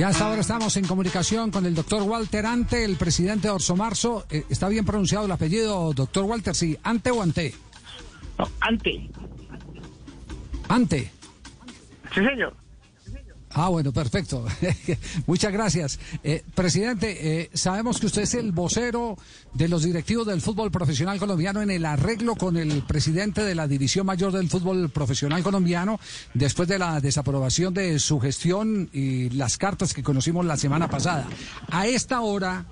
Ya hasta ahora estamos en comunicación con el doctor Walter Ante, el presidente de Orso Marzo. Eh, ¿Está bien pronunciado el apellido, doctor Walter? Sí, ¿Ante o Ante? No, ante. Ante. Sí, señor. Ah, bueno, perfecto. Muchas gracias. Eh, presidente, eh, sabemos que usted es el vocero de los directivos del fútbol profesional colombiano en el arreglo con el presidente de la División Mayor del Fútbol Profesional Colombiano después de la desaprobación de su gestión y las cartas que conocimos la semana pasada. A esta hora,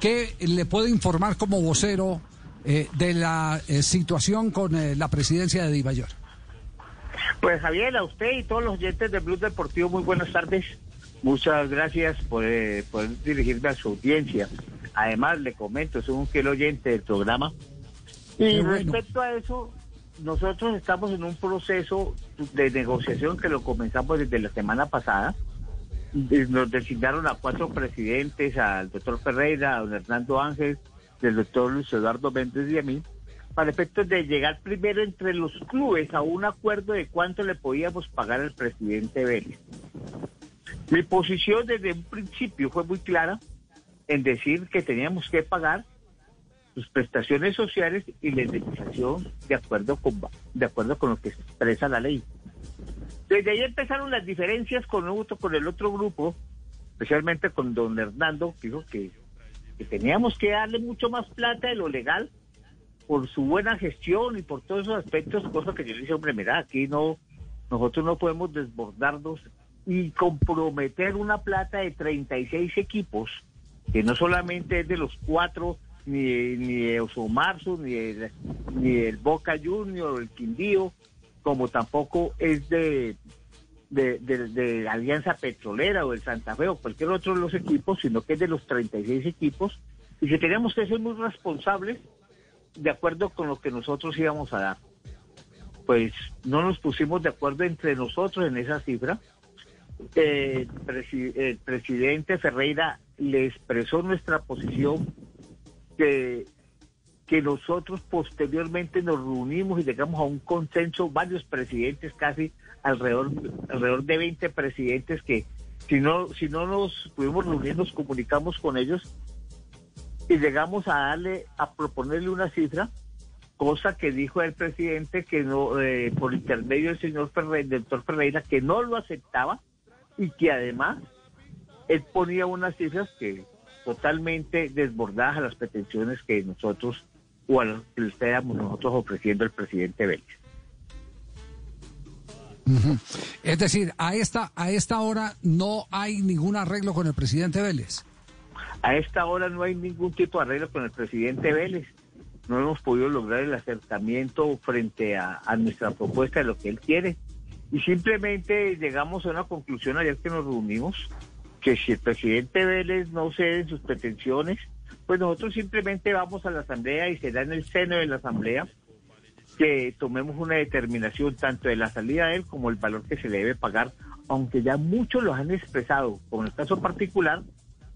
¿qué le puedo informar como vocero eh, de la situación con la presidencia de Divayor? Pues Javier, a usted y todos los oyentes de Blue Deportivo, muy buenas tardes. Muchas gracias por, eh, dirigirme a su audiencia. Además, le comento, soy un fiel oyente del programa. Y respecto a eso, nosotros estamos en un proceso de negociación que lo comenzamos desde la semana pasada. Nos designaron a cuatro presidentes, al doctor Ferreira, a don Hernando Ángel, del doctor Luis Eduardo Méndez y a mí, para efectos de llegar primero entre los clubes a un acuerdo de cuánto le podíamos pagar al presidente Vélez. Mi posición desde un principio fue muy clara en decir que teníamos que pagar sus prestaciones sociales y la indemnización de acuerdo con de acuerdo con lo que expresa la ley. Desde ahí empezaron las diferencias con, con el otro grupo, especialmente con don Hernando, que dijo que teníamos que darle mucho más plata de lo legal por su buena gestión y por todos esos aspectos, cosa que yo le dije, hombre, mira, aquí no, nosotros no podemos desbordarnos y comprometer una plata de 36 equipos, que no solamente es de los cuatro, ni, ni de Osomarzo, ni, de, ni del Boca Junior, el Quindío, como tampoco es de, de, de, Alianza Petrolera o del Santa Fe o cualquier otro de los equipos, sino que es de los 36 equipos, y que tenemos que ser muy responsables de acuerdo con lo que nosotros íbamos a dar. Pues no nos pusimos de acuerdo entre nosotros en esa cifra. el presidente Ferreira le expresó nuestra posición que, que nosotros posteriormente nos reunimos y llegamos a un consenso, varios presidentes, casi alrededor, alrededor de 20 presidentes que si no, si no nos pudimos reunir, nos comunicamos con ellos y llegamos a darle, a proponerle una cifra, cosa que dijo el presidente que no, eh, por intermedio del señor Ferreira, doctor Ferreira, que no lo aceptaba y que además él ponía unas cifras que totalmente desbordadas a las pretensiones que nosotros o a las que le estábamos nosotros ofreciendo al presidente Vélez. Es decir, a esta, a esta hora no hay ningún arreglo con el presidente Vélez. A esta hora no hay ningún tipo de arreglo con el presidente Vélez. No hemos podido lograr el acercamiento frente a, nuestra propuesta de lo que él quiere. Y simplemente llegamos a una conclusión ayer que nos reunimos, que si el presidente Vélez no cede en sus pretensiones, pues nosotros simplemente vamos a la asamblea y será en el seno de la asamblea que tomemos una determinación tanto de la salida de él como el valor que se le debe pagar, aunque ya muchos lo han expresado, como en el caso particular,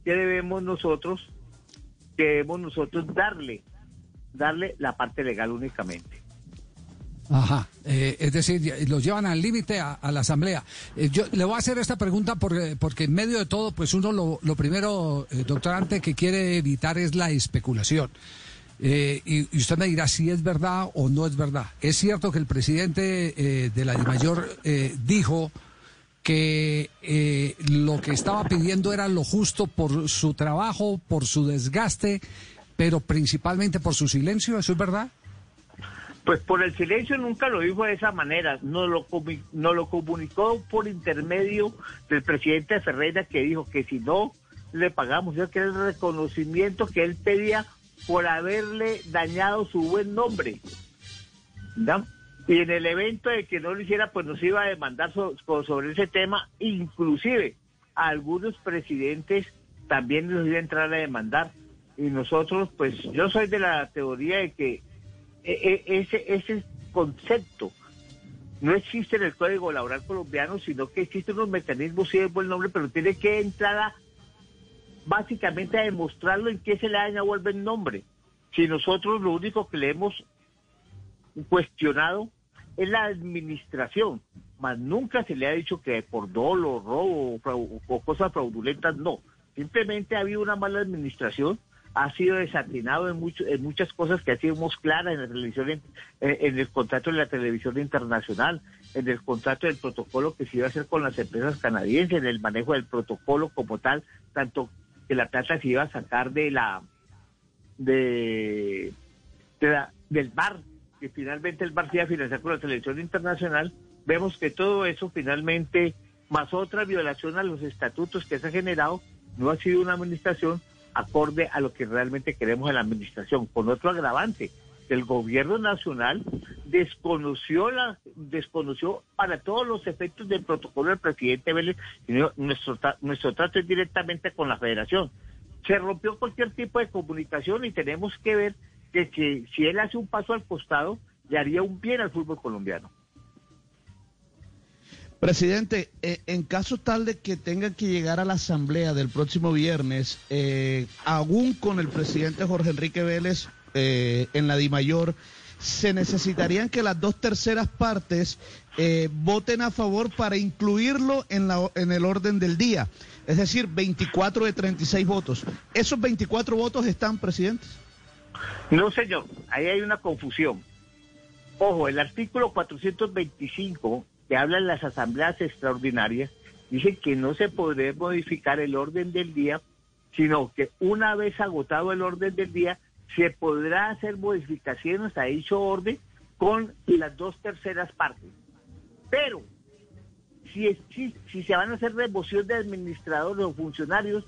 ¿qué debemos nosotros? debemos nosotros darle? Darle la parte legal únicamente. Ajá, eh, es decir, los llevan al límite a, la asamblea. Eh, yo le voy a hacer esta pregunta porque, porque en medio de todo, pues uno lo, primero, eh, doctor Ante, que quiere evitar es la especulación. Y, usted me dirá si es verdad o no es verdad. Es cierto que el presidente de la DIMAYOR dijo que eh, lo que estaba pidiendo era lo justo por su trabajo, por su desgaste, pero principalmente por su silencio, ¿eso es verdad? Pues por el silencio nunca lo dijo de esa manera, no lo, no lo comunicó por intermedio del presidente Ferreira que dijo que si no le pagamos, ya que el reconocimiento que él pedía por haberle dañado su buen nombre. ¿no? Y en el evento de que no lo hiciera, pues nos iba a demandar sobre ese tema, inclusive algunos presidentes también nos iban a entrar a demandar. Y nosotros, pues yo soy de la teoría de que e, e, ese, ese concepto no existe en el Código Laboral colombiano, sino que existen unos mecanismos, sí es buen nombre, pero tiene que entrar básicamente a demostrarlo en qué se le daña o el nombre. Si nosotros lo único que le hemos cuestionado es la administración, mas nunca se le ha dicho que por dolo, robo o, cosas fraudulentas, no. Simplemente ha habido una mala administración, ha sido desatinado en, mucho, en muchas cosas que hacíamos claras en la televisión, en, en, el contrato de la televisión internacional, en el contrato del protocolo que se iba a hacer con las empresas canadienses, en el manejo del protocolo como tal, tanto que la plata se iba a sacar de la de, del bar, que finalmente el bar se iba financiar con la televisión internacional, vemos que todo eso finalmente, más otra violación a los estatutos que se ha generado, no ha sido una administración acorde a lo que realmente queremos en la administración, con otro agravante. El gobierno nacional desconoció la desconoció para todos los efectos del protocolo del presidente Vélez nuestro nuestro trato es directamente con la Federación se rompió cualquier tipo de comunicación y tenemos que ver que, si él hace un paso al costado, le haría un bien al fútbol colombiano. Presidente, eh, en caso tal de que tenga que llegar a la asamblea del próximo viernes, eh, aún con el presidente Jorge Enrique Vélez eh, en la DIMAYOR, se necesitarían que las dos terceras partes voten a favor para incluirlo en, la, en el orden del día es decir, 24 de 36 votos. ¿Esos 24 votos están, presidentes? No, señor, ahí hay una confusión. Ojo, el artículo 425, que habla en las asambleas extraordinarias, dice que no se podrá modificar el orden del día, sino que una vez agotado el orden del día, se podrá hacer modificaciones a dicho orden con las dos terceras partes. Pero si, si, se van a hacer remoción de administradores o funcionarios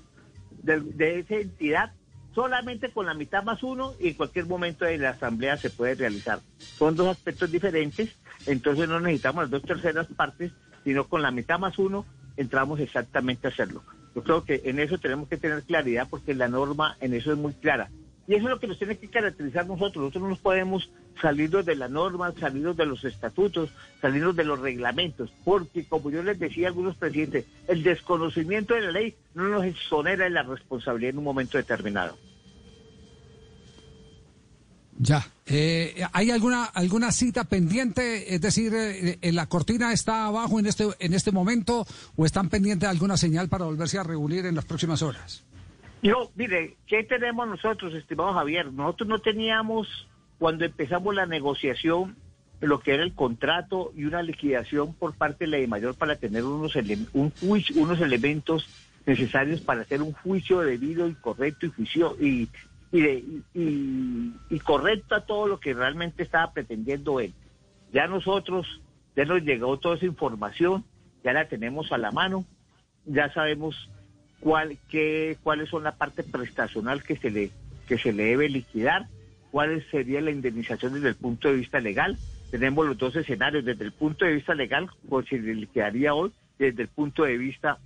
de, esa entidad, solamente con la mitad más uno y en cualquier momento de la asamblea se puede realizar. Son dos aspectos diferentes, entonces no necesitamos las dos terceras partes, sino con la mitad más uno entramos exactamente a hacerlo. Yo creo que en eso tenemos que tener claridad porque la norma en eso es muy clara. Y eso es lo que nos tiene que caracterizar nosotros. Nosotros no nos podemos salirnos de la norma, salirnos de los estatutos, salirnos de los reglamentos, porque como yo les decía a algunos presidentes, el desconocimiento de la ley no nos exonera de la responsabilidad en un momento determinado. Ya. Eh, ¿Hay alguna alguna cita pendiente? Es decir, eh, ¿la cortina está abajo en este en este momento o están pendientes de alguna señal para volverse a reunir en las próximas horas? No, mire, ¿qué tenemos nosotros, estimado Javier? Nosotros no teníamos, cuando empezamos la negociación, lo que era el contrato y una liquidación por parte de la de mayor para tener unos, un juicio, unos elementos necesarios para hacer un juicio debido y correcto y juicio y, y, y, correcto a todo lo que realmente estaba pretendiendo él. Ya nosotros, ya nos llegó toda esa información, ya la tenemos a la mano, ya sabemos cuál, qué, cuáles son la parte prestacional que se le que se le debe liquidar, cuál sería la indemnización desde el punto de vista legal. Tenemos los dos escenarios, desde el punto de vista legal, pues le liquidaría hoy, desde el punto de vista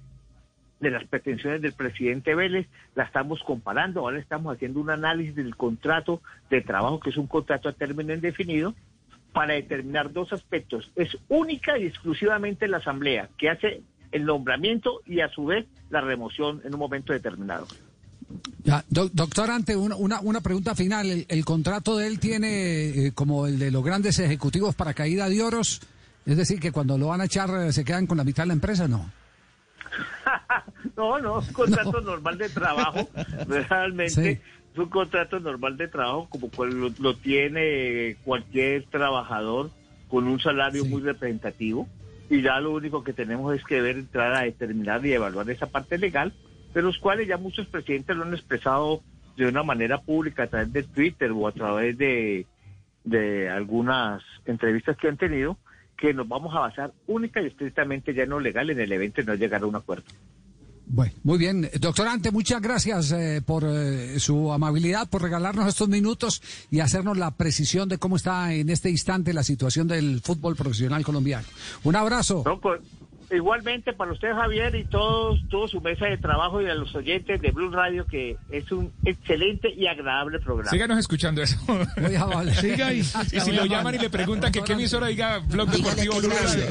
de las pretensiones del presidente Vélez, la estamos comparando, ahora estamos haciendo un análisis del contrato de trabajo, que es un contrato a término indefinido, para determinar dos aspectos. Es única y exclusivamente la Asamblea, que hace el nombramiento y a su vez la remoción en un momento determinado. Ya, doctor, ante una, una, pregunta final. ¿El, contrato de él tiene, eh, como el de los grandes ejecutivos, para caída de oros? Es decir, que cuando lo van a echar eh, se quedan con la mitad de la empresa, ¿no? no, no, es un contrato normal de trabajo, realmente. Es un contrato normal de trabajo como lo, tiene cualquier trabajador con un salario muy representativo y ya lo único que tenemos es que ver, entrar a determinar y evaluar esa parte legal, de los cuales ya muchos presidentes lo han expresado de una manera pública a través de Twitter o a través de, de algunas entrevistas que han tenido, que nos vamos a basar única y estrictamente ya no legal en el evento y no llegar a un acuerdo. Bueno, muy bien. Doctorante, muchas gracias eh, por eh, su amabilidad, por regalarnos estos minutos y hacernos la precisión de cómo está en este instante la situación del fútbol profesional colombiano. Un abrazo. Pues, igualmente para usted, Javier, y todos, toda su mesa de trabajo y a los oyentes de Blue Radio, que es un excelente y agradable programa. Síganos escuchando eso. Muy amable. Siga y, y si lo llaman y le preguntan que qué emisora diga Blog Deportivo Blue Radio.